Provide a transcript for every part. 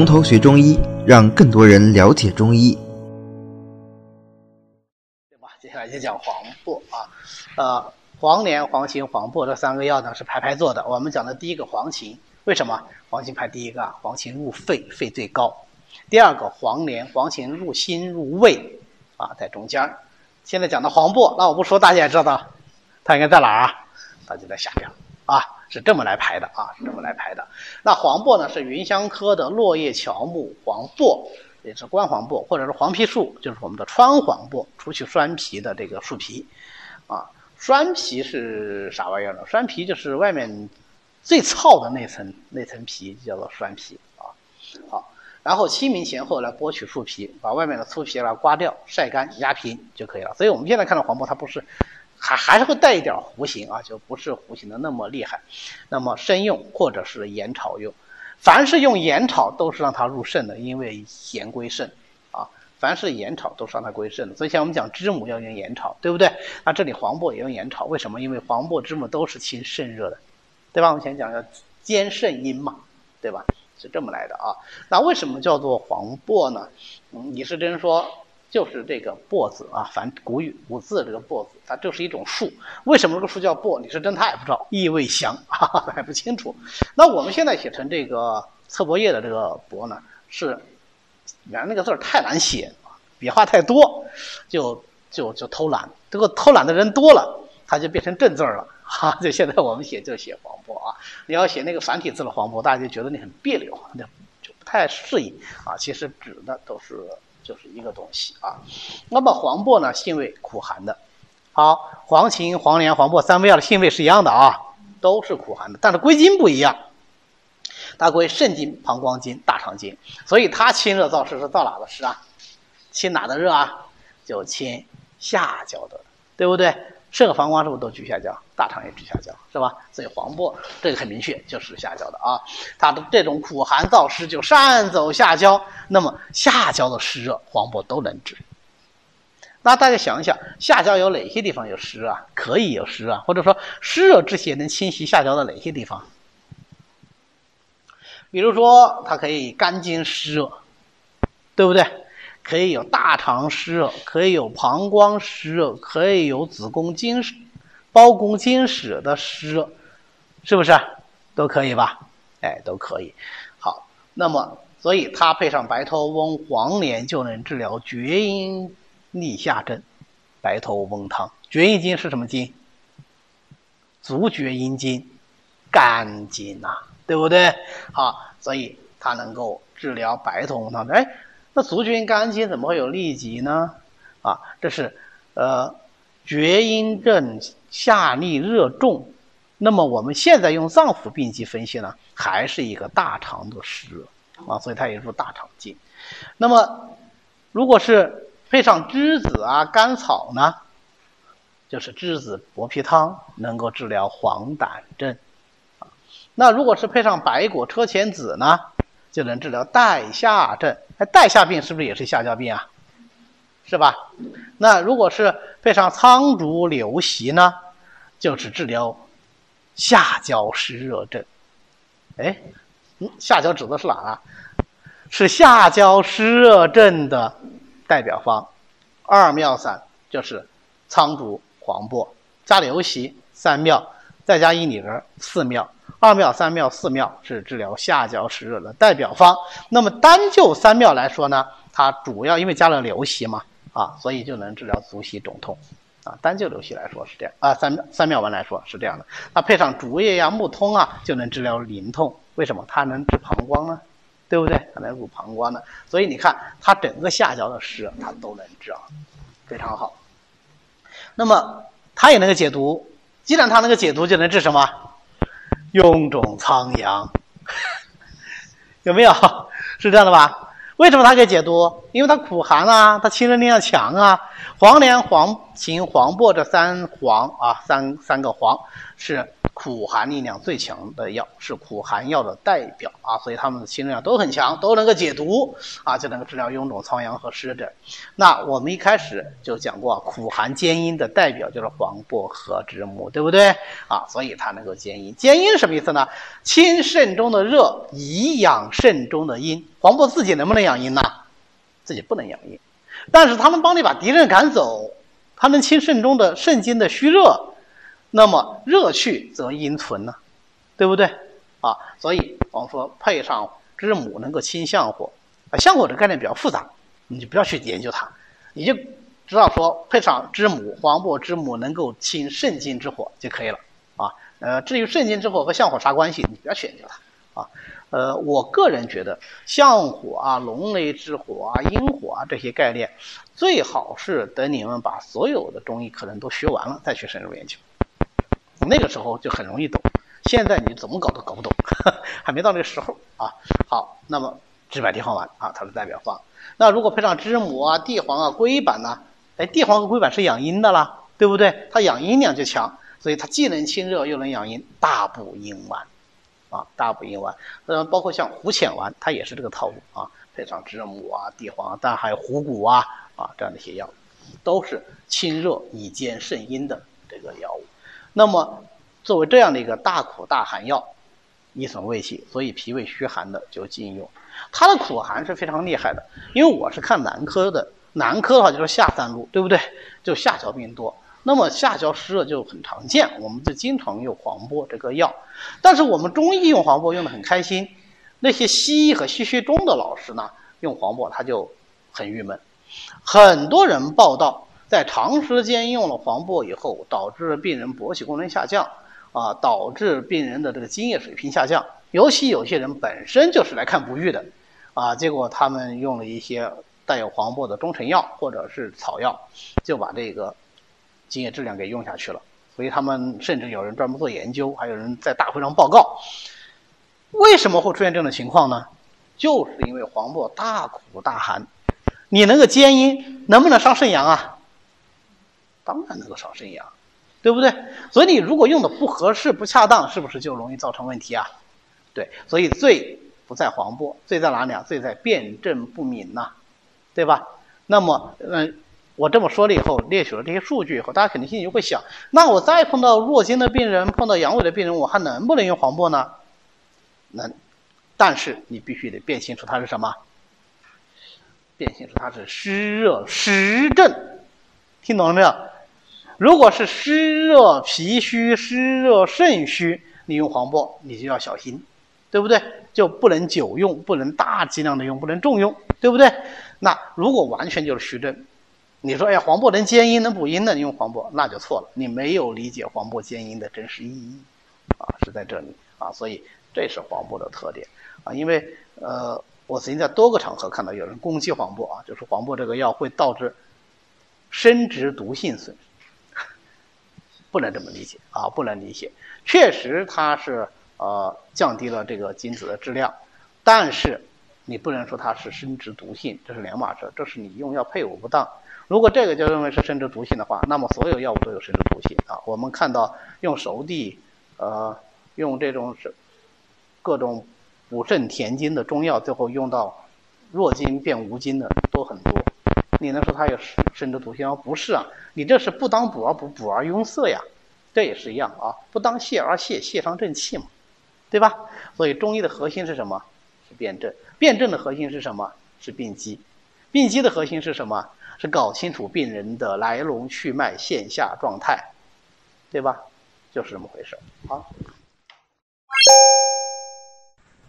从头学中医，让更多人了解中医。对吧？接下来就讲黄柏啊，呃，黄连、黄芩、黄柏这三个药呢是排排坐的。我们讲的第一个黄芩，为什么黄芩排第一个啊？黄芩入肺，肺最高。第二个黄连、黄芩入心、入胃，啊，在中间。现在讲的黄柏，那我不说，大家也知道，它应该在哪儿啊？它就在下边啊，是这么来排的啊，是这么来排的。那黄柏呢，是芸香科的落叶乔木黄柏，也是关黄柏，或者是黄皮树，就是我们的川黄柏，除去栓皮的这个树皮，啊，栓皮是啥玩意儿呢？栓皮就是外面最糙的那层那层皮，叫做栓皮啊。好，然后清明前后来剥取树皮，把外面的粗皮来刮掉，晒干压平就可以了。所以我们现在看到黄柏，它不是。还还是会带一点弧形啊，就不是弧形的那么厉害。那么生用或者是盐炒用，凡是用盐炒都是让它入肾的，因为盐归肾啊。凡是盐炒都是让它归肾的。所以像我们讲知母要用盐炒，对不对？那这里黄柏也用盐炒，为什么？因为黄柏、知母都是清肾热的，对吧？我们前讲要兼肾阴嘛，对吧？是这么来的啊。那为什么叫做黄柏呢？嗯，李时珍说。就是这个“柏”字啊，凡古语古字这个“柏”字，它就是一种树。为什么这个树叫柏？李时珍他也不知道，意味祥，哈哈，还不清楚。那我们现在写成这个侧柏叶的这个“柏”呢，是原来那个字太难写，笔画太多，就就就偷懒。这个偷懒的人多了，它就变成正字了，哈。就现在我们写就写黄柏啊。你要写那个繁体字的黄柏，大家就觉得你很别扭，那就不太适应啊。其实指的都是。就是一个东西啊，那么黄柏呢，性味苦寒的。好，黄芩、黄连、黄柏三味药的性味是一样的啊，都是苦寒的，但是归经不一样。它归肾经、膀胱经、大肠经，所以它清热燥湿是燥哪的湿啊？清哪的热啊？就清下焦的，对不对？肾和膀胱是不是都居下焦？大肠也居下焦，是吧？所以黄柏这个很明确，就是下焦的啊。它的这种苦寒燥湿就上走下焦，那么下焦的湿热，黄柏都能治。那大家想一想，下焦有哪些地方有湿热啊？可以有湿啊，或者说湿热之邪能侵袭下焦的哪些地方？比如说，它可以肝经湿热，对不对？可以有大肠湿热，可以有膀胱湿热，可以有子宫经、包宫经史的湿热，是不是都可以吧？哎，都可以。好，那么所以它配上白头翁、黄连就能治疗厥阴逆下症。白头翁汤，厥阴经是什么经？足厥阴经，肝经呐，对不对？好，所以它能够治疗白头翁汤。哎。那足厥阴肝经怎么会有痢疾呢？啊，这是呃厥阴症下利热重。那么我们现在用脏腑病机分析呢，还是一个大肠的湿热啊，所以它也入大肠经。那么如果是配上栀子啊、甘草呢，就是栀子薄皮汤，能够治疗黄疸症啊。那如果是配上白果车前子呢？就能治疗带下症，哎，带下病是不是也是下焦病啊？是吧？那如果是配上苍竹流席呢，就是治疗下焦湿热症。哎，嗯，下焦指的是哪啊？是下焦湿热症的代表方，二妙散就是苍竹、黄柏加流席三妙，再加一里仁四妙。二妙、三妙、四妙是治疗下焦湿热的代表方。那么单就三妙来说呢，它主要因为加了柳席嘛，啊，所以就能治疗足膝肿痛，啊，单就柳席来说是这样啊。三三妙丸来说是这样的。那配上竹叶呀、木通啊，就能治疗淋痛。为什么？它能治膀胱呢？对不对？它能入膀胱呢。所以你看，它整个下焦的湿热它都能治啊，非常好。那么它也能够解毒。既然它能够解毒，就能治什么？臃肿苍阳，有没有？是这样的吧？为什么它可以解毒？因为它苦寒啊，它清热力量强啊。黄连、黄芩、黄柏这三黄啊，三三个黄是苦寒力量最强的药，是苦寒药的代表啊，所以它们的清热量都很强，都能够解毒啊，就能够治疗臃肿、疮疡和湿疹。那我们一开始就讲过，苦寒兼阴的代表就是黄薄荷、知母，对不对啊？所以它能够兼阴。兼阴什么意思呢？清肾中的热，以养肾中的阴。黄柏自己能不能养阴呢？自己不能养阴，但是它能帮你把敌人赶走，它能清肾中的肾经的虚热。那么热去则阴存呢，对不对啊？所以我们说配上知母能够清相火，啊，相火这概念比较复杂，你就不要去研究它，你就知道说配上知母黄柏知母能够清肾经之火就可以了啊。呃，至于肾经之火和相火啥关系，你不要去研究它啊。呃，我个人觉得相火啊、龙雷之火啊、阴火啊这些概念，最好是等你们把所有的中医课程都学完了再去深入研究。那个时候就很容易懂，现在你怎么搞都搞不懂，还没到那个时候啊。好，那么知柏地黄丸啊，它是代表方。那如果配上知母啊、地黄啊、龟板呢？哎，地黄和龟板是养阴的啦，对不对？它养阴量就强，所以它既能清热又能养阴，大补阴丸啊，大补阴丸。呃，包括像虎潜丸，它也是这个套路啊，配上知母啊、地黄，当然还有虎骨啊啊这样的一些药，都是清热以兼肾阴的这个药物。那么，作为这样的一个大苦大寒药，易损胃气，所以脾胃虚寒的就禁用。它的苦寒是非常厉害的，因为我是看男科的，男科的话就是下三路，对不对？就下焦病多，那么下焦湿热就很常见，我们就经常用黄柏这个药。但是我们中医用黄柏用的很开心，那些西医和西学中的老师呢，用黄柏他就很郁闷，很多人报道。在长时间用了黄柏以后，导致病人勃起功能下降，啊，导致病人的这个精液水平下降。尤其有些人本身就是来看不育的，啊，结果他们用了一些带有黄柏的中成药或者是草药，就把这个精液质量给用下去了。所以他们甚至有人专门做研究，还有人在大会上报告。为什么会出现这种情况呢？就是因为黄柏大苦大寒，你能够坚阴，能不能伤肾阳啊？当然能够少生阳，对不对？所以你如果用的不合适、不恰当，是不是就容易造成问题啊？对，所以罪不在黄柏，罪在哪里啊？罪在辨证不敏呐，对吧？那么，嗯，我这么说了以后，列举了这些数据以后，大家肯定心里就会想：那我再碰到弱经的病人，碰到阳痿的病人，我还能不能用黄柏呢？能，但是你必须得辨清楚它是什么，辨清楚它是湿热湿症，听懂了没有？如果是湿热脾虚、湿热肾虚，你用黄柏你就要小心，对不对？就不能久用，不能大剂量的用，不能重用，对不对？那如果完全就是虚症，你说哎呀，黄柏能兼阴能补阴的，你用黄柏那就错了，你没有理解黄柏兼阴的真实意义啊，是在这里啊，所以这是黄柏的特点啊，因为呃，我曾经在多个场合看到有人攻击黄柏啊，就是黄柏这个药会导致生殖毒性损。不能这么理解啊，不能理解。确实，它是呃降低了这个精子的质量，但是你不能说它是生殖毒性，这是两码事。这是你用药配伍不当。如果这个就认为是生殖毒性的话，那么所有药物都有生殖毒性啊。我们看到用熟地，呃，用这种是各种补肾填精的中药，最后用到弱精变无精的。你能说它有生殖毒性吗？不是啊，你这是不当补而补，补而壅塞呀，这也是一样啊，不当泻而泻，泻伤正气嘛，对吧？所以中医的核心是什么？是辨证。辨证的核心是什么？是病机。病机的核心是什么？是搞清楚病人的来龙去脉、线下状态，对吧？就是这么回事。好，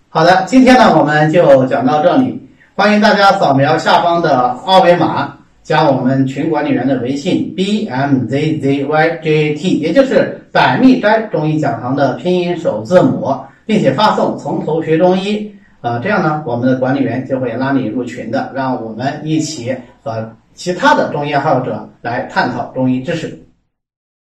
好的，今天呢，我们就讲到这里。欢迎大家扫描下方的二维码，加我们群管理员的微信 b m z z y j t，也就是百密斋中医讲堂的拼音首字母，并且发送“从头学中医”。呃，这样呢，我们的管理员就会拉你入群的，让我们一起和其他的中医爱好者来探讨中医知识。